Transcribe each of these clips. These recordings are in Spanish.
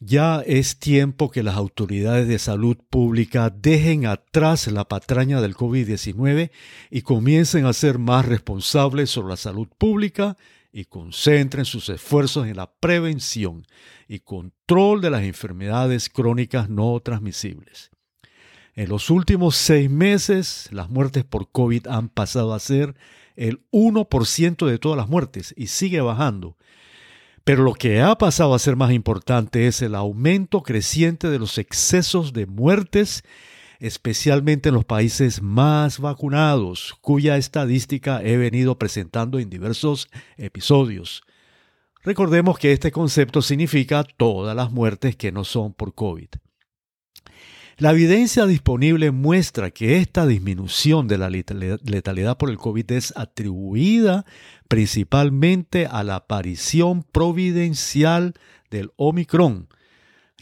Ya es tiempo que las autoridades de salud pública dejen atrás la patraña del COVID-19 y comiencen a ser más responsables sobre la salud pública y concentren sus esfuerzos en la prevención y control de las enfermedades crónicas no transmisibles. En los últimos seis meses, las muertes por COVID han pasado a ser el 1% de todas las muertes y sigue bajando pero lo que ha pasado a ser más importante es el aumento creciente de los excesos de muertes, especialmente en los países más vacunados, cuya estadística he venido presentando en diversos episodios. Recordemos que este concepto significa todas las muertes que no son por COVID. La evidencia disponible muestra que esta disminución de la letalidad por el COVID es atribuida principalmente a la aparición providencial del Omicron,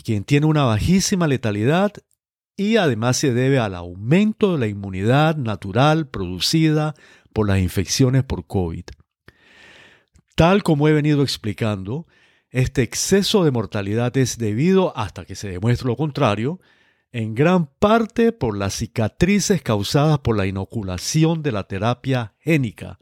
quien tiene una bajísima letalidad y además se debe al aumento de la inmunidad natural producida por las infecciones por COVID. Tal como he venido explicando, este exceso de mortalidad es debido, hasta que se demuestre lo contrario, en gran parte por las cicatrices causadas por la inoculación de la terapia génica,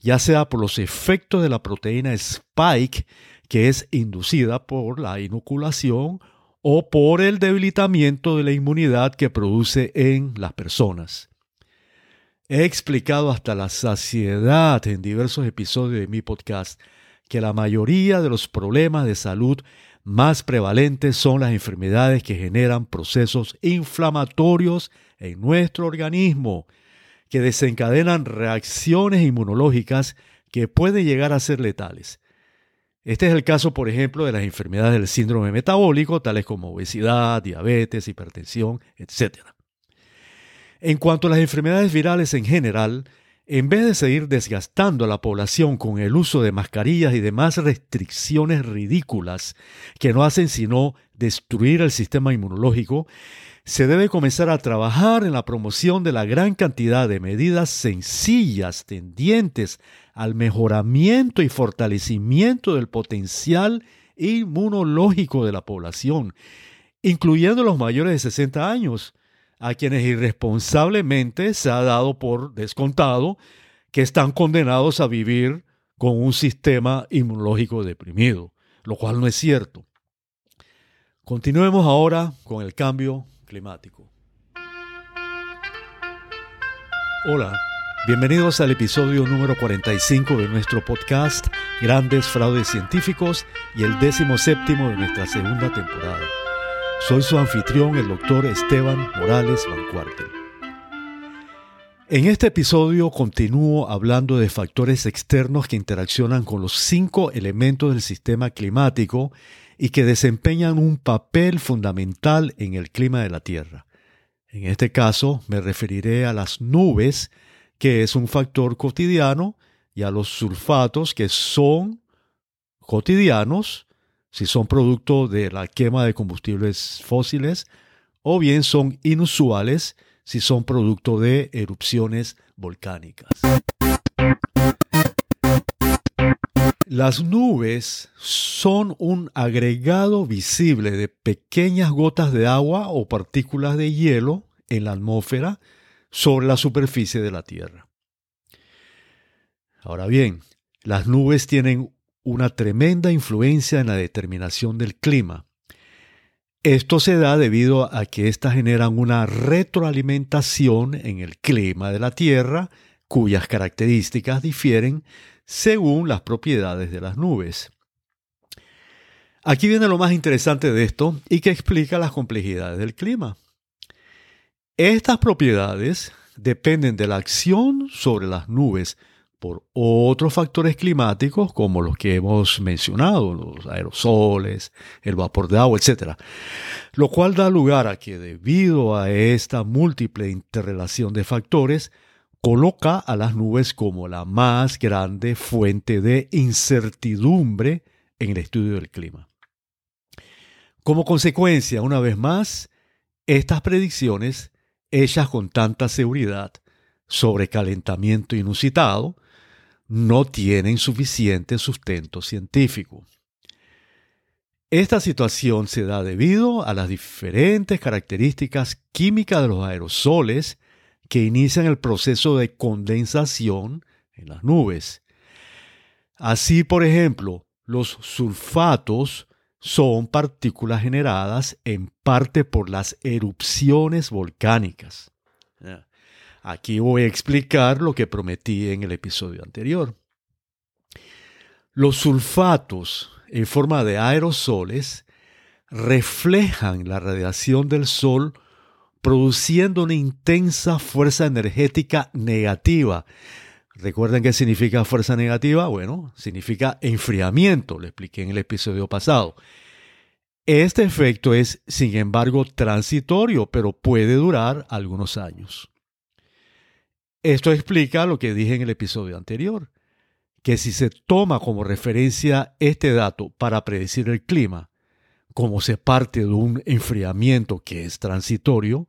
ya sea por los efectos de la proteína spike que es inducida por la inoculación o por el debilitamiento de la inmunidad que produce en las personas. He explicado hasta la saciedad en diversos episodios de mi podcast que la mayoría de los problemas de salud más prevalentes son las enfermedades que generan procesos inflamatorios en nuestro organismo, que desencadenan reacciones inmunológicas que pueden llegar a ser letales. Este es el caso, por ejemplo, de las enfermedades del síndrome metabólico, tales como obesidad, diabetes, hipertensión, etc. En cuanto a las enfermedades virales en general, en vez de seguir desgastando a la población con el uso de mascarillas y demás restricciones ridículas que no hacen sino destruir el sistema inmunológico, se debe comenzar a trabajar en la promoción de la gran cantidad de medidas sencillas tendientes al mejoramiento y fortalecimiento del potencial inmunológico de la población, incluyendo los mayores de 60 años, a quienes irresponsablemente se ha dado por descontado que están condenados a vivir con un sistema inmunológico deprimido, lo cual no es cierto. Continuemos ahora con el cambio climático. Hola, bienvenidos al episodio número 45 de nuestro podcast Grandes Fraudes Científicos y el décimo séptimo de nuestra segunda temporada. Soy su anfitrión, el doctor Esteban Morales Bancuarte. En este episodio continúo hablando de factores externos que interaccionan con los cinco elementos del sistema climático y que desempeñan un papel fundamental en el clima de la Tierra. En este caso me referiré a las nubes, que es un factor cotidiano, y a los sulfatos, que son cotidianos, si son producto de la quema de combustibles fósiles o bien son inusuales si son producto de erupciones volcánicas. Las nubes son un agregado visible de pequeñas gotas de agua o partículas de hielo en la atmósfera sobre la superficie de la Tierra. Ahora bien, las nubes tienen una tremenda influencia en la determinación del clima. Esto se da debido a que éstas generan una retroalimentación en el clima de la Tierra, cuyas características difieren según las propiedades de las nubes. Aquí viene lo más interesante de esto y que explica las complejidades del clima. Estas propiedades dependen de la acción sobre las nubes por otros factores climáticos como los que hemos mencionado, los aerosoles, el vapor de agua, etc. Lo cual da lugar a que debido a esta múltiple interrelación de factores, coloca a las nubes como la más grande fuente de incertidumbre en el estudio del clima. Como consecuencia, una vez más, estas predicciones, hechas con tanta seguridad sobre calentamiento inusitado, no tienen suficiente sustento científico. Esta situación se da debido a las diferentes características químicas de los aerosoles que inician el proceso de condensación en las nubes. Así, por ejemplo, los sulfatos son partículas generadas en parte por las erupciones volcánicas. Aquí voy a explicar lo que prometí en el episodio anterior. Los sulfatos en forma de aerosoles reflejan la radiación del Sol produciendo una intensa fuerza energética negativa. ¿Recuerden qué significa fuerza negativa? Bueno, significa enfriamiento, lo expliqué en el episodio pasado. Este efecto es, sin embargo, transitorio, pero puede durar algunos años. Esto explica lo que dije en el episodio anterior que si se toma como referencia este dato para predecir el clima, como se parte de un enfriamiento que es transitorio,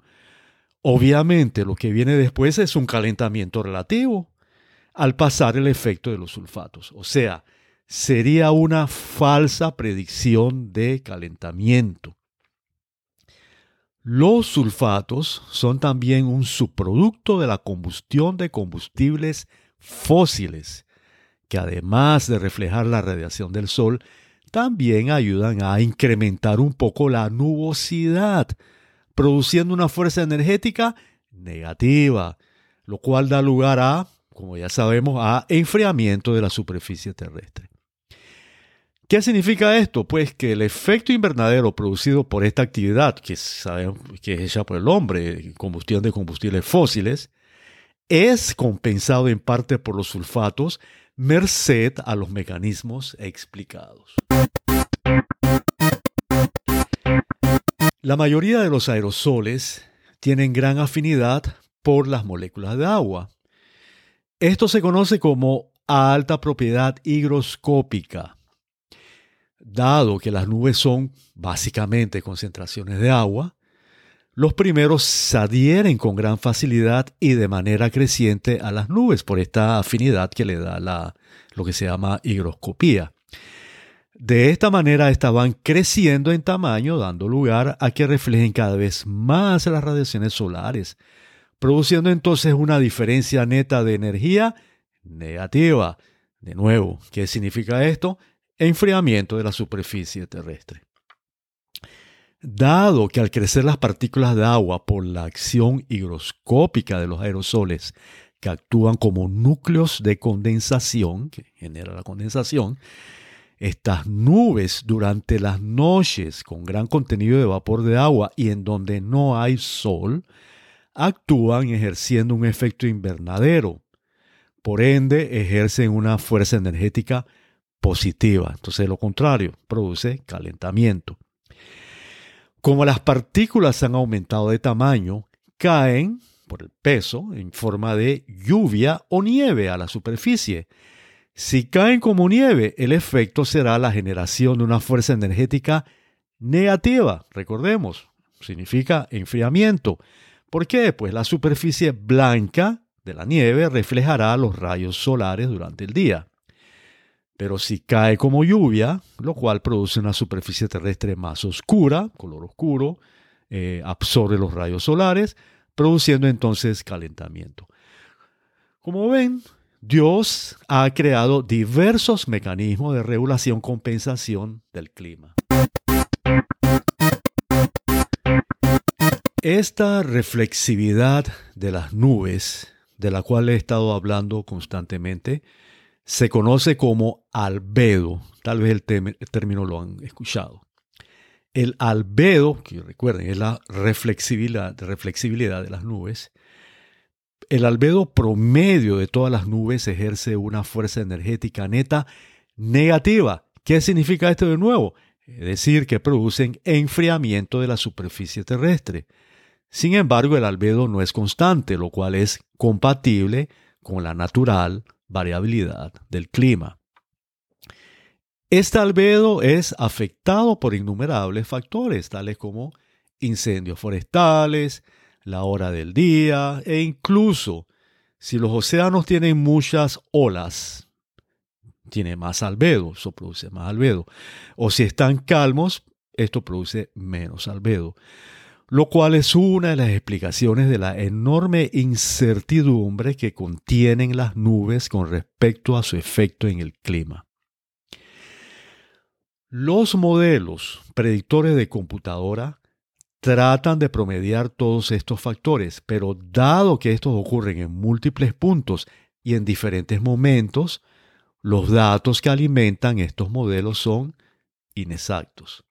obviamente lo que viene después es un calentamiento relativo al pasar el efecto de los sulfatos. O sea, sería una falsa predicción de calentamiento. Los sulfatos son también un subproducto de la combustión de combustibles fósiles que además de reflejar la radiación del Sol, también ayudan a incrementar un poco la nubosidad, produciendo una fuerza energética negativa, lo cual da lugar a, como ya sabemos, a enfriamiento de la superficie terrestre. ¿Qué significa esto? Pues que el efecto invernadero producido por esta actividad, que, sabemos, que es hecha por el hombre, combustión de combustibles fósiles, es compensado en parte por los sulfatos merced a los mecanismos explicados. La mayoría de los aerosoles tienen gran afinidad por las moléculas de agua. Esto se conoce como alta propiedad higroscópica. Dado que las nubes son básicamente concentraciones de agua, los primeros se adhieren con gran facilidad y de manera creciente a las nubes por esta afinidad que le da la, lo que se llama higroscopía. De esta manera estaban creciendo en tamaño, dando lugar a que reflejen cada vez más las radiaciones solares, produciendo entonces una diferencia neta de energía negativa. De nuevo, ¿qué significa esto? Enfriamiento de la superficie terrestre. Dado que al crecer las partículas de agua por la acción higroscópica de los aerosoles que actúan como núcleos de condensación, que genera la condensación, estas nubes durante las noches con gran contenido de vapor de agua y en donde no hay sol, actúan ejerciendo un efecto invernadero. Por ende, ejercen una fuerza energética positiva. Entonces, lo contrario, produce calentamiento. Como las partículas han aumentado de tamaño, caen por el peso en forma de lluvia o nieve a la superficie. Si caen como nieve, el efecto será la generación de una fuerza energética negativa. Recordemos, significa enfriamiento. ¿Por qué? Pues la superficie blanca de la nieve reflejará los rayos solares durante el día. Pero si cae como lluvia, lo cual produce una superficie terrestre más oscura, color oscuro, eh, absorbe los rayos solares, produciendo entonces calentamiento. Como ven, Dios ha creado diversos mecanismos de regulación compensación del clima. Esta reflexividad de las nubes, de la cual he estado hablando constantemente, se conoce como albedo. Tal vez el, término lo han escuchado. El albedo, que recuerden, es la reflexibilidad, reflexibilidad de las nubes. El albedo promedio de todas las nubes ejerce una fuerza energética neta negativa. ¿Qué significa esto de nuevo? Es decir, que producen enfriamiento de la superficie terrestre. Sin embargo, el albedo no es constante, lo cual es compatible con la natural variabilidad del clima. Este albedo es afectado por innumerables factores, tales como incendios forestales, la hora del día e incluso si los océanos tienen muchas olas, tiene más albedo, eso produce más albedo. O si están calmos, esto produce menos albedo. Lo cual es una de las explicaciones de la enorme incertidumbre que contienen las nubes con respecto a su efecto en el clima. Los modelos predictores de computadora tratan de promediar todos estos factores, pero dado que estos ocurren en múltiples puntos y en diferentes momentos, los datos que alimentan estos modelos son inexactos.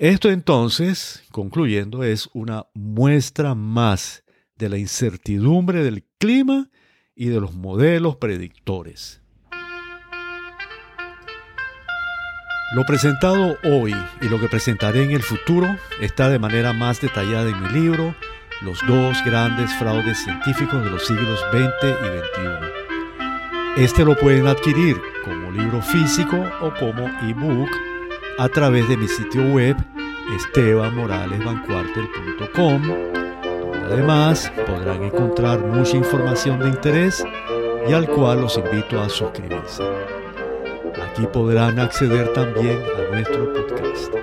Esto entonces, concluyendo, es una muestra más de la incertidumbre del clima y de los modelos predictores. Lo presentado hoy y lo que presentaré en el futuro está de manera más detallada en mi libro Los dos grandes fraudes científicos de los siglos XX y XXI. Este lo pueden adquirir como libro físico o como ebook a través de mi sitio web estebanmoralesbancuartel.com, además podrán encontrar mucha información de interés y al cual los invito a suscribirse. Aquí podrán acceder también a nuestro podcast.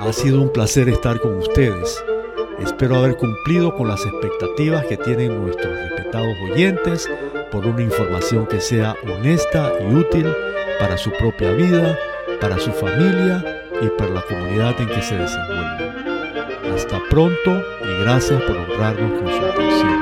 Ha sido un placer estar con ustedes. Espero haber cumplido con las expectativas que tienen nuestros respetados oyentes por una información que sea honesta y útil para su propia vida, para su familia y para la comunidad en que se desenvuelven. Hasta pronto y gracias por honrarnos con su atención.